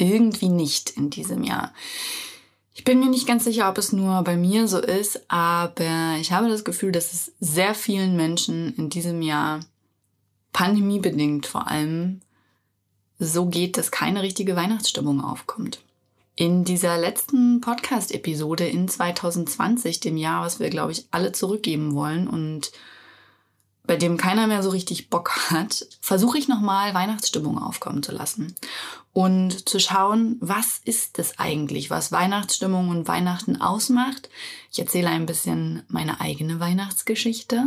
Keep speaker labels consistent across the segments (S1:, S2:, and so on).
S1: irgendwie nicht in diesem Jahr. Ich bin mir nicht ganz sicher, ob es nur bei mir so ist, aber ich habe das Gefühl, dass es sehr vielen Menschen in diesem Jahr pandemiebedingt vor allem so geht, dass keine richtige Weihnachtsstimmung aufkommt. In dieser letzten Podcast-Episode in 2020, dem Jahr, was wir, glaube ich, alle zurückgeben wollen und bei dem keiner mehr so richtig Bock hat, versuche ich nochmal Weihnachtsstimmung aufkommen zu lassen und zu schauen, was ist es eigentlich, was Weihnachtsstimmung und Weihnachten ausmacht. Ich erzähle ein bisschen meine eigene Weihnachtsgeschichte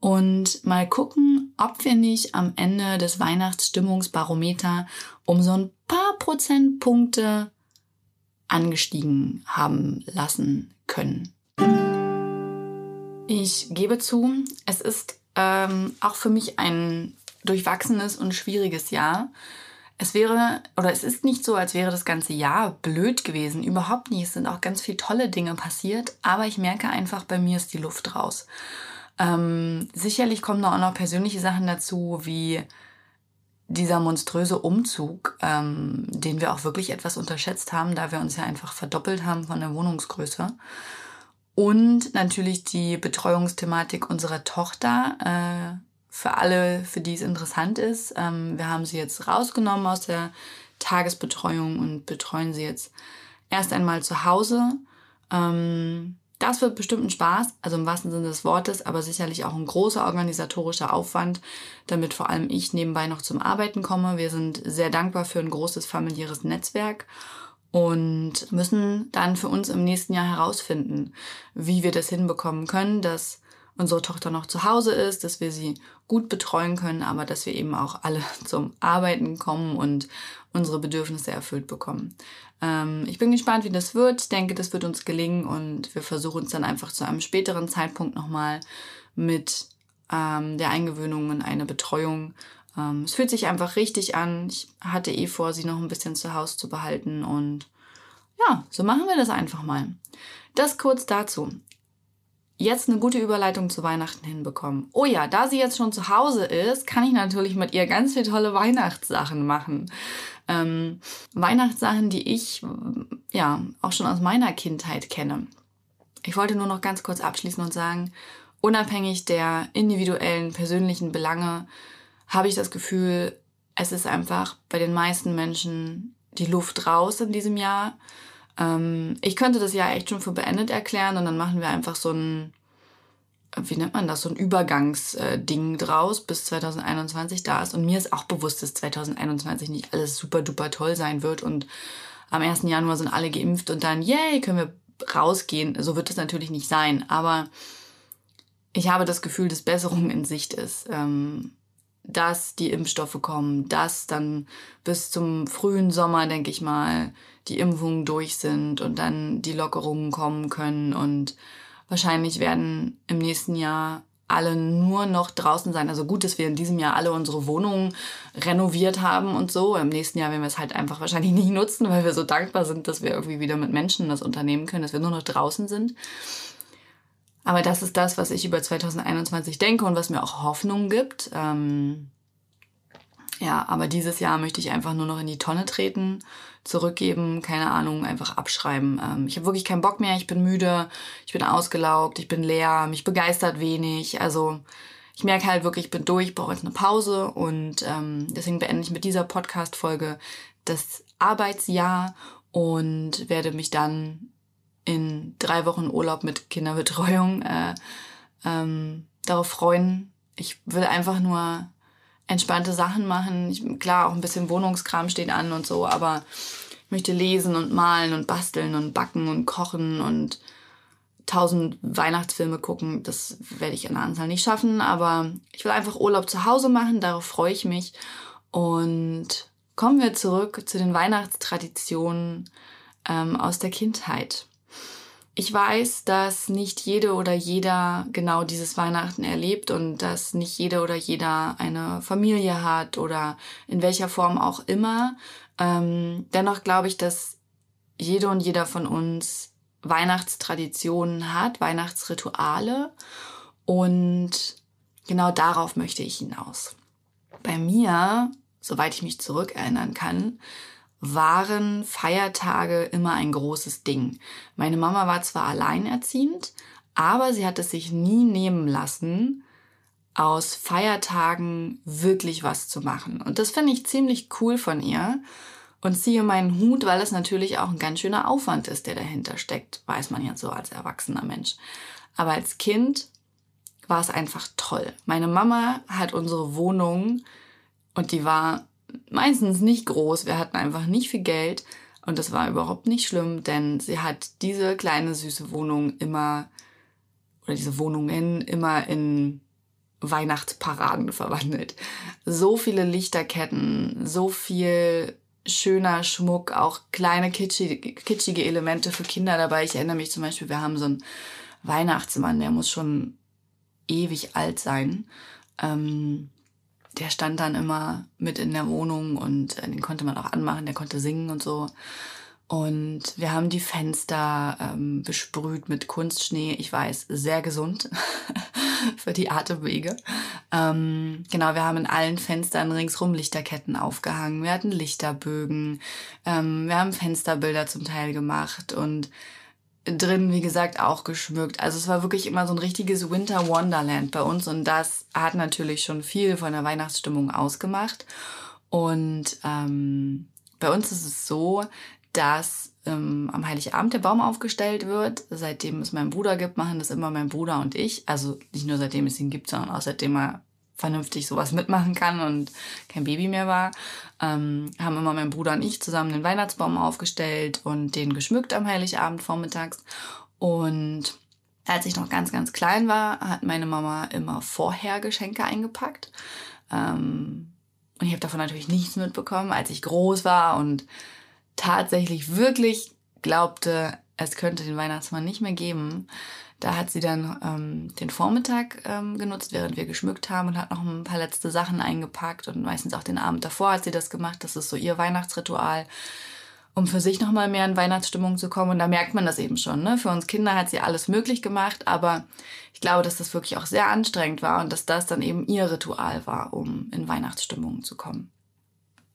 S1: und mal gucken, ob wir nicht am Ende des Weihnachtsstimmungsbarometer um so ein paar Prozentpunkte angestiegen haben lassen können. Ich gebe zu, es ist ähm, auch für mich ein durchwachsenes und schwieriges Jahr. Es wäre, oder es ist nicht so, als wäre das ganze Jahr blöd gewesen. Überhaupt nicht. Es sind auch ganz viele tolle Dinge passiert. Aber ich merke einfach, bei mir ist die Luft raus. Ähm, sicherlich kommen da auch noch persönliche Sachen dazu, wie dieser monströse Umzug, ähm, den wir auch wirklich etwas unterschätzt haben, da wir uns ja einfach verdoppelt haben von der Wohnungsgröße. Und natürlich die Betreuungsthematik unserer Tochter. Äh, für alle, für die es interessant ist. Ähm, wir haben sie jetzt rausgenommen aus der Tagesbetreuung und betreuen sie jetzt erst einmal zu Hause. Ähm, das wird bestimmt ein Spaß, also im wahrsten Sinne des Wortes, aber sicherlich auch ein großer organisatorischer Aufwand, damit vor allem ich nebenbei noch zum Arbeiten komme. Wir sind sehr dankbar für ein großes familiäres Netzwerk und müssen dann für uns im nächsten Jahr herausfinden, wie wir das hinbekommen können, dass unsere Tochter noch zu Hause ist, dass wir sie gut betreuen können, aber dass wir eben auch alle zum Arbeiten kommen und unsere Bedürfnisse erfüllt bekommen. Ähm, ich bin gespannt, wie das wird. Ich denke, das wird uns gelingen und wir versuchen uns dann einfach zu einem späteren Zeitpunkt nochmal mit ähm, der Eingewöhnung in eine Betreuung ähm, es fühlt sich einfach richtig an. Ich hatte eh vor, sie noch ein bisschen zu Hause zu behalten und ja, so machen wir das einfach mal. Das kurz dazu. Jetzt eine gute Überleitung zu Weihnachten hinbekommen. Oh ja, da sie jetzt schon zu Hause ist, kann ich natürlich mit ihr ganz viele tolle Weihnachtssachen machen. Ähm, Weihnachtssachen, die ich ja auch schon aus meiner Kindheit kenne. Ich wollte nur noch ganz kurz abschließen und sagen, unabhängig der individuellen persönlichen Belange, habe ich das Gefühl, es ist einfach bei den meisten Menschen die Luft raus in diesem Jahr. Ähm, ich könnte das Jahr echt schon für beendet erklären und dann machen wir einfach so ein, wie nennt man das, so ein Übergangsding draus, bis 2021 da ist. Und mir ist auch bewusst, dass 2021 nicht alles super duper toll sein wird und am 1. Januar sind alle geimpft und dann, yay, können wir rausgehen. So wird es natürlich nicht sein. Aber ich habe das Gefühl, dass Besserung in Sicht ist. Ähm, dass die Impfstoffe kommen, dass dann bis zum frühen Sommer, denke ich mal, die Impfungen durch sind und dann die Lockerungen kommen können und wahrscheinlich werden im nächsten Jahr alle nur noch draußen sein. Also gut, dass wir in diesem Jahr alle unsere Wohnungen renoviert haben und so. Im nächsten Jahr werden wir es halt einfach wahrscheinlich nicht nutzen, weil wir so dankbar sind, dass wir irgendwie wieder mit Menschen das unternehmen können, dass wir nur noch draußen sind. Aber das ist das, was ich über 2021 denke und was mir auch Hoffnung gibt. Ähm, ja, aber dieses Jahr möchte ich einfach nur noch in die Tonne treten, zurückgeben, keine Ahnung, einfach abschreiben. Ähm, ich habe wirklich keinen Bock mehr, ich bin müde, ich bin ausgelaugt, ich bin leer, mich begeistert wenig. Also ich merke halt wirklich, ich bin durch, ich brauche jetzt eine Pause und ähm, deswegen beende ich mit dieser Podcast-Folge das Arbeitsjahr und werde mich dann in drei Wochen Urlaub mit Kinderbetreuung äh, ähm, darauf freuen. Ich will einfach nur entspannte Sachen machen. Ich, klar, auch ein bisschen Wohnungskram steht an und so, aber ich möchte lesen und malen und basteln und backen und kochen und tausend Weihnachtsfilme gucken. Das werde ich in der Anzahl nicht schaffen, aber ich will einfach Urlaub zu Hause machen, darauf freue ich mich und kommen wir zurück zu den Weihnachtstraditionen ähm, aus der Kindheit. Ich weiß, dass nicht jede oder jeder genau dieses Weihnachten erlebt und dass nicht jede oder jeder eine Familie hat oder in welcher Form auch immer. Ähm, dennoch glaube ich, dass jede und jeder von uns Weihnachtstraditionen hat, Weihnachtsrituale und genau darauf möchte ich hinaus. Bei mir, soweit ich mich zurückerinnern kann, waren Feiertage immer ein großes Ding. Meine Mama war zwar alleinerziehend, aber sie hat es sich nie nehmen lassen, aus Feiertagen wirklich was zu machen. Und das finde ich ziemlich cool von ihr. Und ziehe meinen Hut, weil es natürlich auch ein ganz schöner Aufwand ist, der dahinter steckt. Weiß man ja so als erwachsener Mensch. Aber als Kind war es einfach toll. Meine Mama hat unsere Wohnung und die war meistens nicht groß. Wir hatten einfach nicht viel Geld und das war überhaupt nicht schlimm, denn sie hat diese kleine süße Wohnung immer oder diese Wohnungen immer in Weihnachtsparaden verwandelt. So viele Lichterketten, so viel schöner Schmuck, auch kleine kitschige, kitschige Elemente für Kinder dabei. Ich erinnere mich zum Beispiel, wir haben so einen Weihnachtsmann, der muss schon ewig alt sein. Ähm, der stand dann immer mit in der Wohnung und äh, den konnte man auch anmachen, der konnte singen und so. Und wir haben die Fenster ähm, besprüht mit Kunstschnee. Ich weiß, sehr gesund für die Atemwege. Ähm, genau, wir haben in allen Fenstern ringsrum Lichterketten aufgehangen. Wir hatten Lichterbögen. Ähm, wir haben Fensterbilder zum Teil gemacht und drin, wie gesagt, auch geschmückt. Also es war wirklich immer so ein richtiges Winter Wonderland bei uns und das hat natürlich schon viel von der Weihnachtsstimmung ausgemacht. Und ähm, bei uns ist es so, dass ähm, am Heiligabend der Baum aufgestellt wird. Seitdem es meinen Bruder gibt, machen das immer mein Bruder und ich. Also nicht nur seitdem es ihn gibt, sondern auch seitdem er vernünftig sowas mitmachen kann und kein Baby mehr war, ähm, haben immer mein Bruder und ich zusammen den Weihnachtsbaum aufgestellt und den geschmückt am Heiligabend vormittags. Und als ich noch ganz, ganz klein war, hat meine Mama immer vorher Geschenke eingepackt. Ähm, und ich habe davon natürlich nichts mitbekommen, als ich groß war und tatsächlich wirklich glaubte, es könnte den Weihnachtsmann nicht mehr geben, da hat sie dann ähm, den Vormittag ähm, genutzt, während wir geschmückt haben und hat noch ein paar letzte Sachen eingepackt und meistens auch den Abend davor hat sie das gemacht. Das ist so ihr Weihnachtsritual, um für sich nochmal mehr in Weihnachtsstimmung zu kommen. Und da merkt man das eben schon. Ne? Für uns Kinder hat sie alles möglich gemacht, aber ich glaube, dass das wirklich auch sehr anstrengend war und dass das dann eben ihr Ritual war, um in Weihnachtsstimmung zu kommen.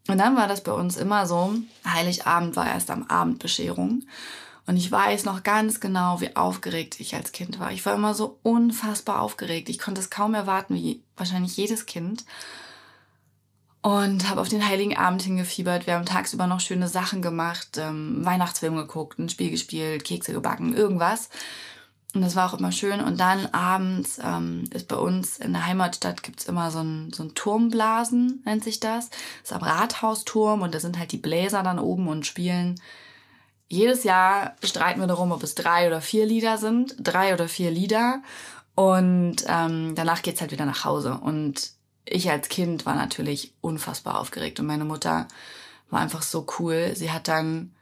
S1: Und dann war das bei uns immer so, Heiligabend war erst am Abend Bescherung. Und ich weiß noch ganz genau, wie aufgeregt ich als Kind war. Ich war immer so unfassbar aufgeregt. Ich konnte es kaum erwarten, wie wahrscheinlich jedes Kind. Und habe auf den Heiligen Abend hingefiebert. Wir haben tagsüber noch schöne Sachen gemacht, ähm, Weihnachtsfilm geguckt, ein Spiel gespielt, Kekse gebacken, irgendwas. Und das war auch immer schön. Und dann abends ähm, ist bei uns in der Heimatstadt gibt's immer so ein, so ein Turmblasen, nennt sich das. Das ist am Rathausturm und da sind halt die Bläser dann oben und spielen jedes Jahr streiten wir darum, ob es drei oder vier Lieder sind. Drei oder vier Lieder. Und ähm, danach geht's halt wieder nach Hause. Und ich als Kind war natürlich unfassbar aufgeregt. Und meine Mutter war einfach so cool. Sie hat dann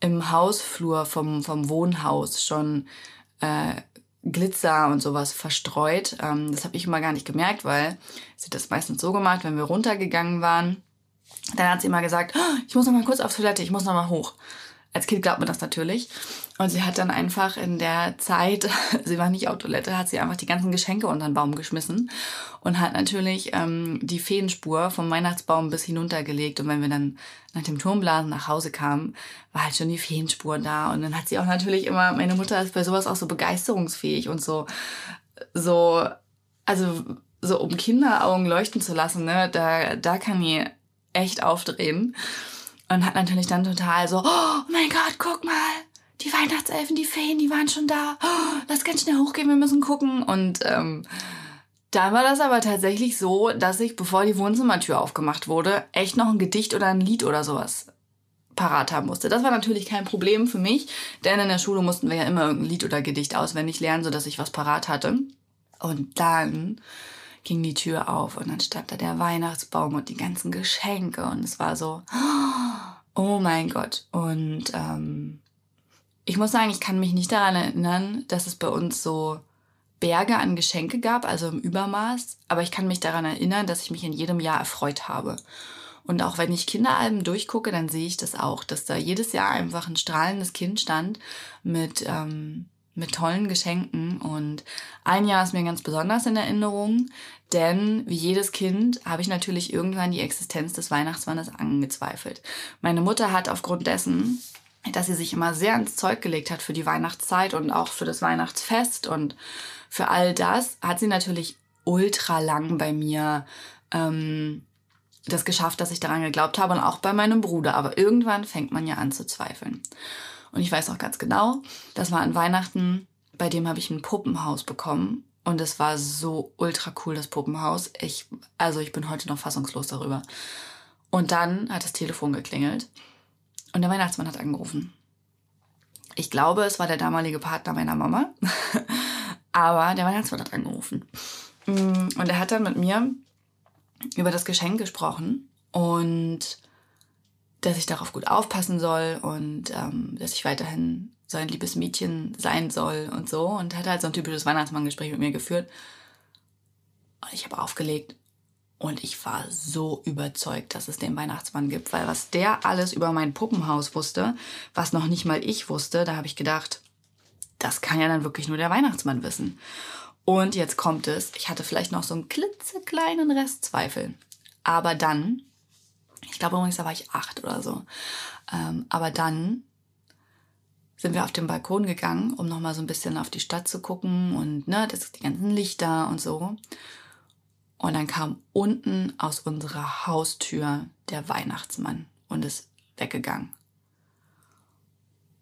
S1: im Hausflur vom, vom Wohnhaus schon äh, Glitzer und sowas verstreut. Ähm, das habe ich immer gar nicht gemerkt, weil sie das meistens so gemacht, wenn wir runtergegangen waren. Dann hat sie immer gesagt, oh, ich muss noch mal kurz auf Toilette, ich muss noch mal hoch. Als Kind glaubt man das natürlich. Und sie hat dann einfach in der Zeit, sie war nicht auf Toilette, hat sie einfach die ganzen Geschenke unter den Baum geschmissen und hat natürlich ähm, die Feenspur vom Weihnachtsbaum bis hinuntergelegt. Und wenn wir dann nach dem Turmblasen nach Hause kamen, war halt schon die Feenspur da. Und dann hat sie auch natürlich immer, meine Mutter ist bei sowas auch so begeisterungsfähig und so, so, also so um Kinderaugen leuchten zu lassen, ne, da, da kann die echt aufdrehen. Und hat natürlich dann total so, oh mein Gott, guck mal, die Weihnachtselfen, die Feen, die waren schon da. Oh, lass ganz schnell hochgehen, wir müssen gucken. Und ähm, dann war das aber tatsächlich so, dass ich, bevor die Wohnzimmertür aufgemacht wurde, echt noch ein Gedicht oder ein Lied oder sowas parat haben musste. Das war natürlich kein Problem für mich, denn in der Schule mussten wir ja immer irgendein Lied oder Gedicht auswendig lernen, sodass ich was parat hatte. Und dann ging die Tür auf und dann stand da der Weihnachtsbaum und die ganzen Geschenke und es war so, oh mein Gott. Und ähm, ich muss sagen, ich kann mich nicht daran erinnern, dass es bei uns so Berge an Geschenke gab, also im Übermaß, aber ich kann mich daran erinnern, dass ich mich in jedem Jahr erfreut habe. Und auch wenn ich Kinderalben durchgucke, dann sehe ich das auch, dass da jedes Jahr einfach ein strahlendes Kind stand mit, ähm, mit tollen Geschenken. Und ein Jahr ist mir ganz besonders in Erinnerung, denn wie jedes Kind habe ich natürlich irgendwann die Existenz des Weihnachtsmannes angezweifelt. Meine Mutter hat aufgrund dessen, dass sie sich immer sehr ins Zeug gelegt hat für die Weihnachtszeit und auch für das Weihnachtsfest und für all das, hat sie natürlich ultra lang bei mir ähm, das geschafft, dass ich daran geglaubt habe und auch bei meinem Bruder. Aber irgendwann fängt man ja an zu zweifeln. Und ich weiß auch ganz genau, das war an Weihnachten, bei dem habe ich ein Puppenhaus bekommen. Und es war so ultra cool, das Puppenhaus. Ich, also ich bin heute noch fassungslos darüber. Und dann hat das Telefon geklingelt und der Weihnachtsmann hat angerufen. Ich glaube, es war der damalige Partner meiner Mama. Aber der Weihnachtsmann hat angerufen. Mm, und er hat dann mit mir über das Geschenk gesprochen und dass ich darauf gut aufpassen soll und ähm, dass ich weiterhin so ein liebes Mädchen sein soll und so. Und hat halt so ein typisches Weihnachtsmann-Gespräch mit mir geführt. Und ich habe aufgelegt und ich war so überzeugt, dass es den Weihnachtsmann gibt, weil was der alles über mein Puppenhaus wusste, was noch nicht mal ich wusste, da habe ich gedacht, das kann ja dann wirklich nur der Weihnachtsmann wissen. Und jetzt kommt es, ich hatte vielleicht noch so einen klitzekleinen Restzweifel. Aber dann, ich glaube übrigens, da war ich acht oder so, ähm, aber dann sind wir auf den Balkon gegangen, um nochmal so ein bisschen auf die Stadt zu gucken und ne, das, die ganzen Lichter und so. Und dann kam unten aus unserer Haustür der Weihnachtsmann und ist weggegangen.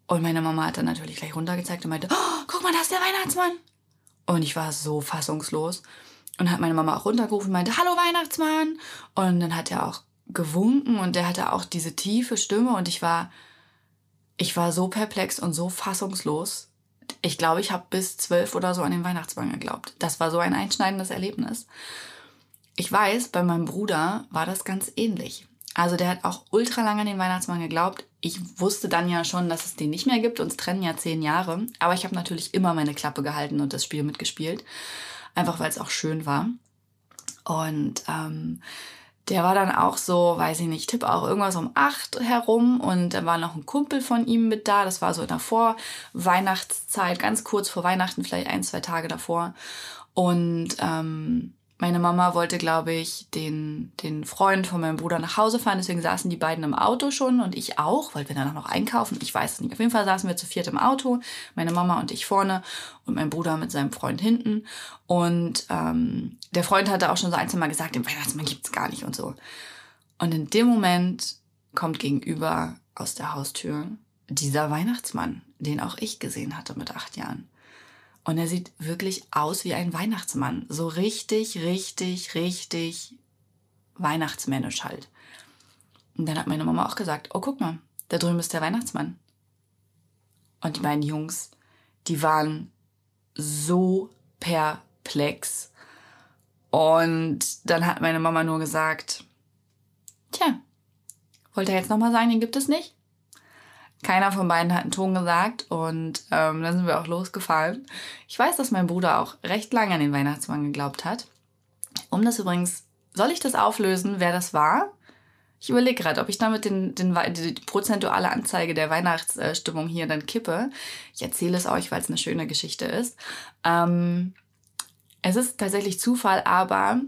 S1: Und meine Mama hat dann natürlich gleich runtergezeigt und meinte, oh, guck mal, da ist der Weihnachtsmann. Und ich war so fassungslos. Und hat meine Mama auch runtergerufen und meinte, hallo Weihnachtsmann. Und dann hat er auch gewunken und der hatte auch diese tiefe Stimme und ich war, ich war so perplex und so fassungslos. Ich glaube, ich habe bis zwölf oder so an den Weihnachtsmann geglaubt. Das war so ein einschneidendes Erlebnis. Ich weiß, bei meinem Bruder war das ganz ähnlich. Also der hat auch ultra lange an den Weihnachtsmann geglaubt. Ich wusste dann ja schon, dass es den nicht mehr gibt. Uns trennen ja zehn Jahre. Aber ich habe natürlich immer meine Klappe gehalten und das Spiel mitgespielt. Einfach weil es auch schön war. Und ähm, der war dann auch so, weiß ich nicht, tipp auch irgendwas um acht herum und da war noch ein Kumpel von ihm mit da. Das war so in der Vorweihnachtszeit, ganz kurz vor Weihnachten, vielleicht ein, zwei Tage davor. Und ähm, meine Mama wollte, glaube ich, den, den Freund von meinem Bruder nach Hause fahren. Deswegen saßen die beiden im Auto schon und ich auch, weil wir dann noch einkaufen. Ich weiß es nicht. Auf jeden Fall saßen wir zu viert im Auto. Meine Mama und ich vorne und mein Bruder mit seinem Freund hinten. Und ähm, der Freund hatte auch schon so ein, zwei Mal gesagt, den Weihnachtsmann gibt's gar nicht und so. Und in dem Moment kommt gegenüber aus der Haustür dieser Weihnachtsmann, den auch ich gesehen hatte mit acht Jahren. Und er sieht wirklich aus wie ein Weihnachtsmann. So richtig, richtig, richtig weihnachtsmännisch halt. Und dann hat meine Mama auch gesagt, oh guck mal, da drüben ist der Weihnachtsmann. Und die beiden Jungs, die waren so perplex. Und dann hat meine Mama nur gesagt, tja, wollte er jetzt nochmal sagen, den gibt es nicht? Keiner von beiden hat einen Ton gesagt und ähm, dann sind wir auch losgefahren. Ich weiß, dass mein Bruder auch recht lange an den Weihnachtsmann geglaubt hat. Um das übrigens, soll ich das auflösen, wer das war? Ich überlege gerade, ob ich damit den, den, die prozentuale Anzeige der Weihnachtsstimmung hier dann kippe. Ich erzähle es euch, weil es eine schöne Geschichte ist. Ähm, es ist tatsächlich Zufall, aber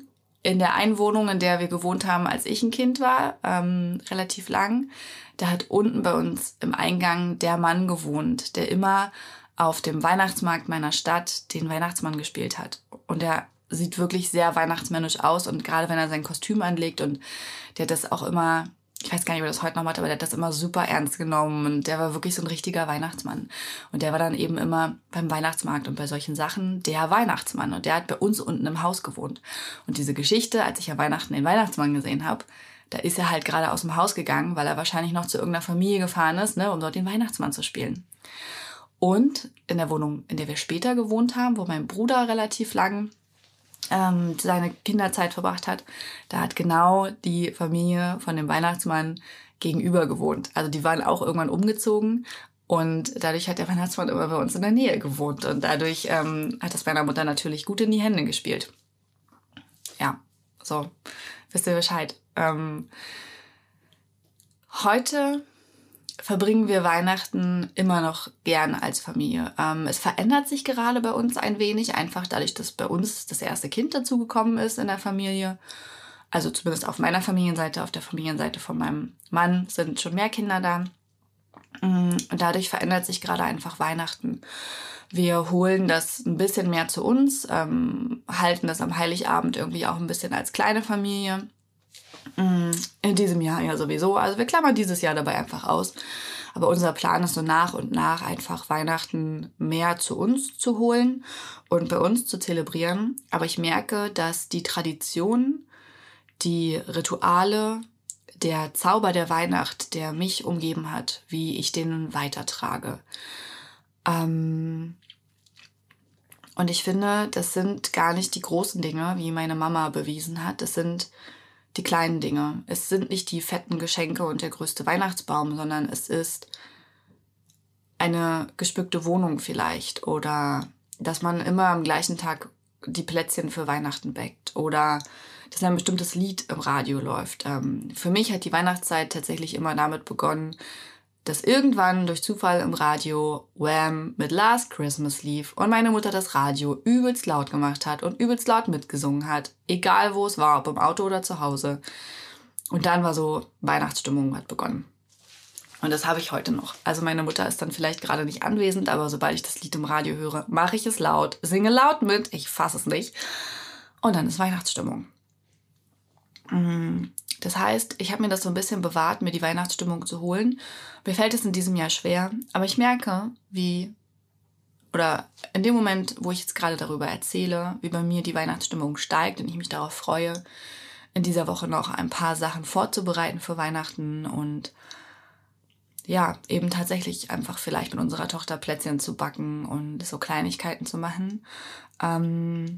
S1: in der Einwohnung, in der wir gewohnt haben, als ich ein Kind war, ähm, relativ lang, da hat unten bei uns im Eingang der Mann gewohnt, der immer auf dem Weihnachtsmarkt meiner Stadt den Weihnachtsmann gespielt hat. Und der sieht wirklich sehr weihnachtsmännisch aus und gerade wenn er sein Kostüm anlegt und der das auch immer, ich weiß gar nicht, ob er das heute noch macht, aber der hat das immer super ernst genommen und der war wirklich so ein richtiger Weihnachtsmann. Und der war dann eben immer beim Weihnachtsmarkt und bei solchen Sachen der Weihnachtsmann und der hat bei uns unten im Haus gewohnt. Und diese Geschichte, als ich an Weihnachten den Weihnachtsmann gesehen habe, da ist er halt gerade aus dem Haus gegangen, weil er wahrscheinlich noch zu irgendeiner Familie gefahren ist, ne, um dort den Weihnachtsmann zu spielen. Und in der Wohnung, in der wir später gewohnt haben, wo mein Bruder relativ lang ähm, seine Kinderzeit verbracht hat, da hat genau die Familie von dem Weihnachtsmann gegenüber gewohnt. Also die waren auch irgendwann umgezogen und dadurch hat der Weihnachtsmann immer bei uns in der Nähe gewohnt und dadurch ähm, hat das meiner Mutter natürlich gut in die Hände gespielt. Ja, so, wisst ihr Bescheid. Ähm, heute verbringen wir Weihnachten immer noch gern als Familie. Ähm, es verändert sich gerade bei uns ein wenig, einfach dadurch, dass bei uns das erste Kind dazugekommen ist in der Familie. Also zumindest auf meiner Familienseite, auf der Familienseite von meinem Mann sind schon mehr Kinder da. Mm, und dadurch verändert sich gerade einfach Weihnachten. Wir holen das ein bisschen mehr zu uns, ähm, halten das am Heiligabend irgendwie auch ein bisschen als kleine Familie. Mm, in diesem Jahr ja sowieso. Also wir klammern dieses Jahr dabei einfach aus. Aber unser Plan ist so nach und nach einfach Weihnachten mehr zu uns zu holen und bei uns zu zelebrieren. Aber ich merke, dass die Tradition, die Rituale, der Zauber der Weihnacht, der mich umgeben hat, wie ich den weitertrage. Ähm und ich finde, das sind gar nicht die großen Dinge, wie meine Mama bewiesen hat. Das sind die kleinen Dinge. Es sind nicht die fetten Geschenke und der größte Weihnachtsbaum, sondern es ist eine gespückte Wohnung vielleicht oder dass man immer am gleichen Tag die Plätzchen für Weihnachten backt oder dass ein bestimmtes Lied im Radio läuft. Ähm, für mich hat die Weihnachtszeit tatsächlich immer damit begonnen, dass irgendwann durch Zufall im Radio Wham mit Last Christmas lief und meine Mutter das Radio übelst laut gemacht hat und übelst laut mitgesungen hat, egal wo es war, ob im Auto oder zu Hause. Und dann war so Weihnachtsstimmung hat begonnen. Und das habe ich heute noch. Also meine Mutter ist dann vielleicht gerade nicht anwesend, aber sobald ich das Lied im Radio höre, mache ich es laut, singe laut mit, ich fasse es nicht. Und dann ist Weihnachtsstimmung. Mm. Das heißt, ich habe mir das so ein bisschen bewahrt, mir die Weihnachtsstimmung zu holen. Mir fällt es in diesem Jahr schwer, aber ich merke, wie, oder in dem Moment, wo ich jetzt gerade darüber erzähle, wie bei mir die Weihnachtsstimmung steigt und ich mich darauf freue, in dieser Woche noch ein paar Sachen vorzubereiten für Weihnachten und ja, eben tatsächlich einfach vielleicht mit unserer Tochter Plätzchen zu backen und so Kleinigkeiten zu machen. Ähm,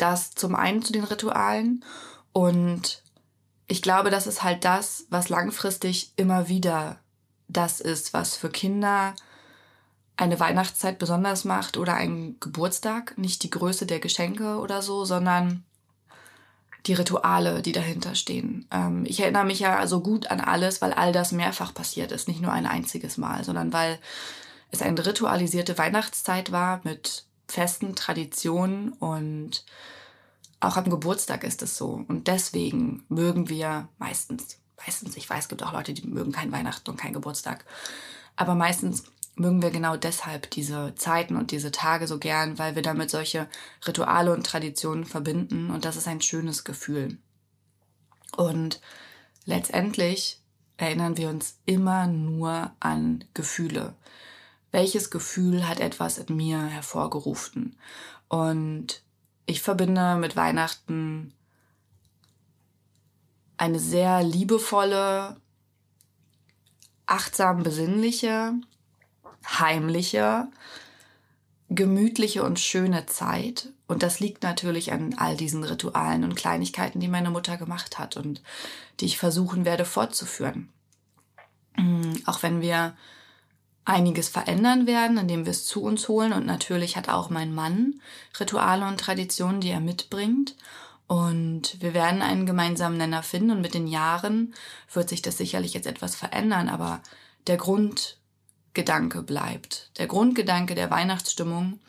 S1: das zum einen zu den Ritualen und ich glaube, das ist halt das, was langfristig immer wieder das ist, was für Kinder eine Weihnachtszeit besonders macht oder ein Geburtstag. Nicht die Größe der Geschenke oder so, sondern die Rituale, die dahinter stehen. Ähm, ich erinnere mich ja so gut an alles, weil all das mehrfach passiert ist. Nicht nur ein einziges Mal, sondern weil es eine ritualisierte Weihnachtszeit war mit festen Traditionen und auch am Geburtstag ist es so. Und deswegen mögen wir meistens, meistens, ich weiß, es gibt auch Leute, die mögen kein Weihnachten und kein Geburtstag. Aber meistens mögen wir genau deshalb diese Zeiten und diese Tage so gern, weil wir damit solche Rituale und Traditionen verbinden. Und das ist ein schönes Gefühl. Und letztendlich erinnern wir uns immer nur an Gefühle. Welches Gefühl hat etwas in mir hervorgerufen? Und ich verbinde mit Weihnachten eine sehr liebevolle, achtsam besinnliche, heimliche, gemütliche und schöne Zeit. Und das liegt natürlich an all diesen Ritualen und Kleinigkeiten, die meine Mutter gemacht hat und die ich versuchen werde fortzuführen. Mm, auch wenn wir einiges verändern werden, indem wir es zu uns holen. Und natürlich hat auch mein Mann Rituale und Traditionen, die er mitbringt. Und wir werden einen gemeinsamen Nenner finden. Und mit den Jahren wird sich das sicherlich jetzt etwas verändern. Aber der Grundgedanke bleibt. Der Grundgedanke der Weihnachtsstimmung,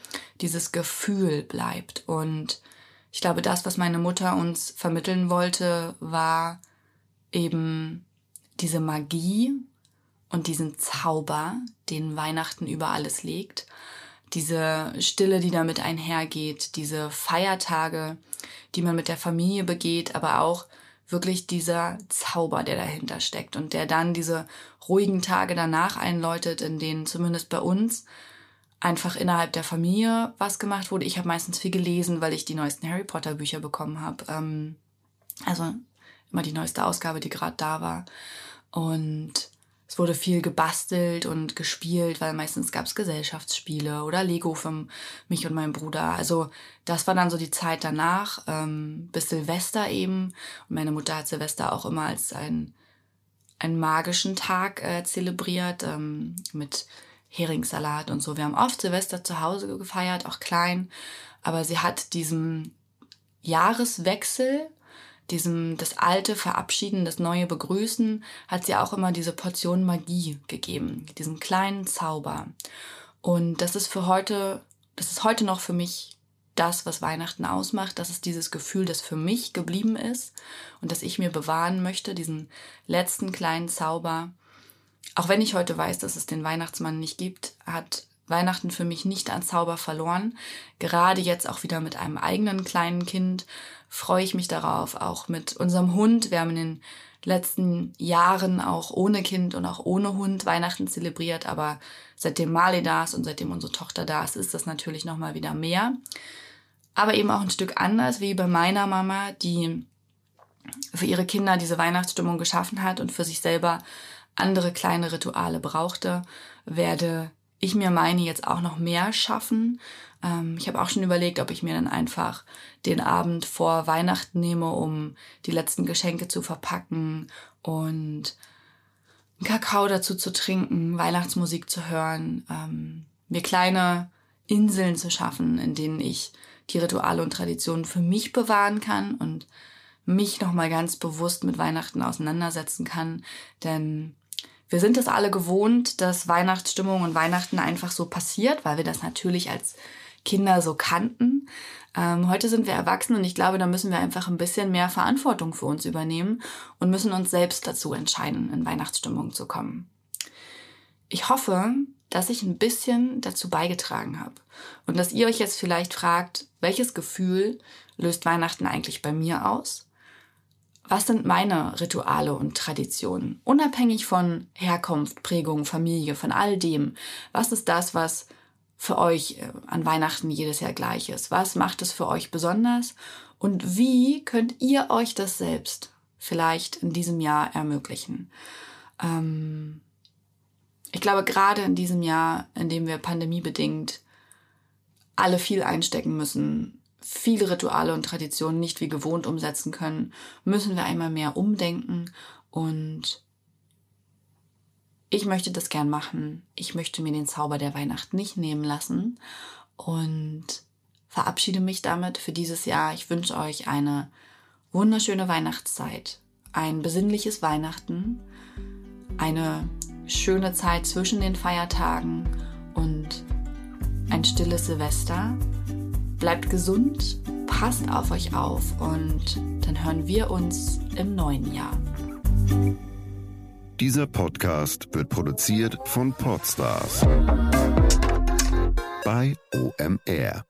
S1: dieses Gefühl bleibt. Und ich glaube, das, was meine Mutter uns vermitteln wollte, war eben diese Magie und diesen Zauber, den Weihnachten über alles legt, diese Stille, die damit einhergeht, diese Feiertage, die man mit der Familie begeht, aber auch wirklich dieser Zauber, der dahinter steckt und der dann diese ruhigen Tage danach einläutet, in denen zumindest bei uns einfach innerhalb der Familie was gemacht wurde. Ich habe meistens viel gelesen, weil ich die neuesten Harry Potter Bücher bekommen habe. Ähm, also immer die neueste Ausgabe, die gerade da war. Und es wurde viel gebastelt und gespielt, weil meistens gab es Gesellschaftsspiele oder Lego für mich und meinen Bruder. Also das war dann so die Zeit danach, ähm, bis Silvester eben. Und meine Mutter hat Silvester auch immer als ein, einen magischen Tag äh, zelebriert ähm, mit Heringssalat und so. Wir haben oft Silvester zu Hause gefeiert, auch klein. Aber sie hat diesen Jahreswechsel diesem das Alte verabschieden, das Neue begrüßen, hat sie auch immer diese Portion Magie gegeben, diesen kleinen Zauber. Und das ist für heute, das ist heute noch für mich das, was Weihnachten ausmacht. Das ist dieses Gefühl, das für mich geblieben ist und das ich mir bewahren möchte, diesen letzten kleinen Zauber. Auch wenn ich heute weiß, dass es den Weihnachtsmann nicht gibt, hat Weihnachten für mich nicht an Zauber verloren. Gerade jetzt auch wieder mit einem eigenen kleinen Kind freue ich mich darauf, auch mit unserem Hund. Wir haben in den letzten Jahren auch ohne Kind und auch ohne Hund Weihnachten zelebriert, aber seitdem Marley da ist und seitdem unsere Tochter da ist, ist das natürlich nochmal wieder mehr. Aber eben auch ein Stück anders wie bei meiner Mama, die für ihre Kinder diese Weihnachtsstimmung geschaffen hat und für sich selber andere kleine Rituale brauchte, werde ich mir meine jetzt auch noch mehr schaffen. Ähm, ich habe auch schon überlegt, ob ich mir dann einfach den Abend vor Weihnachten nehme, um die letzten Geschenke zu verpacken und einen Kakao dazu zu trinken, Weihnachtsmusik zu hören, ähm, mir kleine Inseln zu schaffen, in denen ich die Rituale und Traditionen für mich bewahren kann und mich nochmal ganz bewusst mit Weihnachten auseinandersetzen kann. Denn wir sind es alle gewohnt, dass Weihnachtsstimmung und Weihnachten einfach so passiert, weil wir das natürlich als Kinder so kannten. Ähm, heute sind wir erwachsen und ich glaube, da müssen wir einfach ein bisschen mehr Verantwortung für uns übernehmen und müssen uns selbst dazu entscheiden, in Weihnachtsstimmung zu kommen. Ich hoffe, dass ich ein bisschen dazu beigetragen habe und dass ihr euch jetzt vielleicht fragt, welches Gefühl löst Weihnachten eigentlich bei mir aus? Was sind meine Rituale und Traditionen? Unabhängig von Herkunft, Prägung, Familie, von all dem. Was ist das, was für euch äh, an Weihnachten jedes Jahr gleich ist? Was macht es für euch besonders? Und wie könnt ihr euch das selbst vielleicht in diesem Jahr ermöglichen? Ähm ich glaube, gerade in diesem Jahr, in dem wir pandemiebedingt alle viel einstecken müssen, viele Rituale und Traditionen nicht wie gewohnt umsetzen können, müssen wir einmal mehr umdenken und ich möchte das gern machen. Ich möchte mir den Zauber der Weihnacht nicht nehmen lassen und verabschiede mich damit für dieses Jahr. Ich wünsche euch eine wunderschöne Weihnachtszeit, ein besinnliches Weihnachten, eine schöne Zeit zwischen den Feiertagen und ein stilles Silvester Bleibt gesund, passt auf euch auf und dann hören wir uns im neuen Jahr.
S2: Dieser Podcast wird produziert von Podstars bei OMR.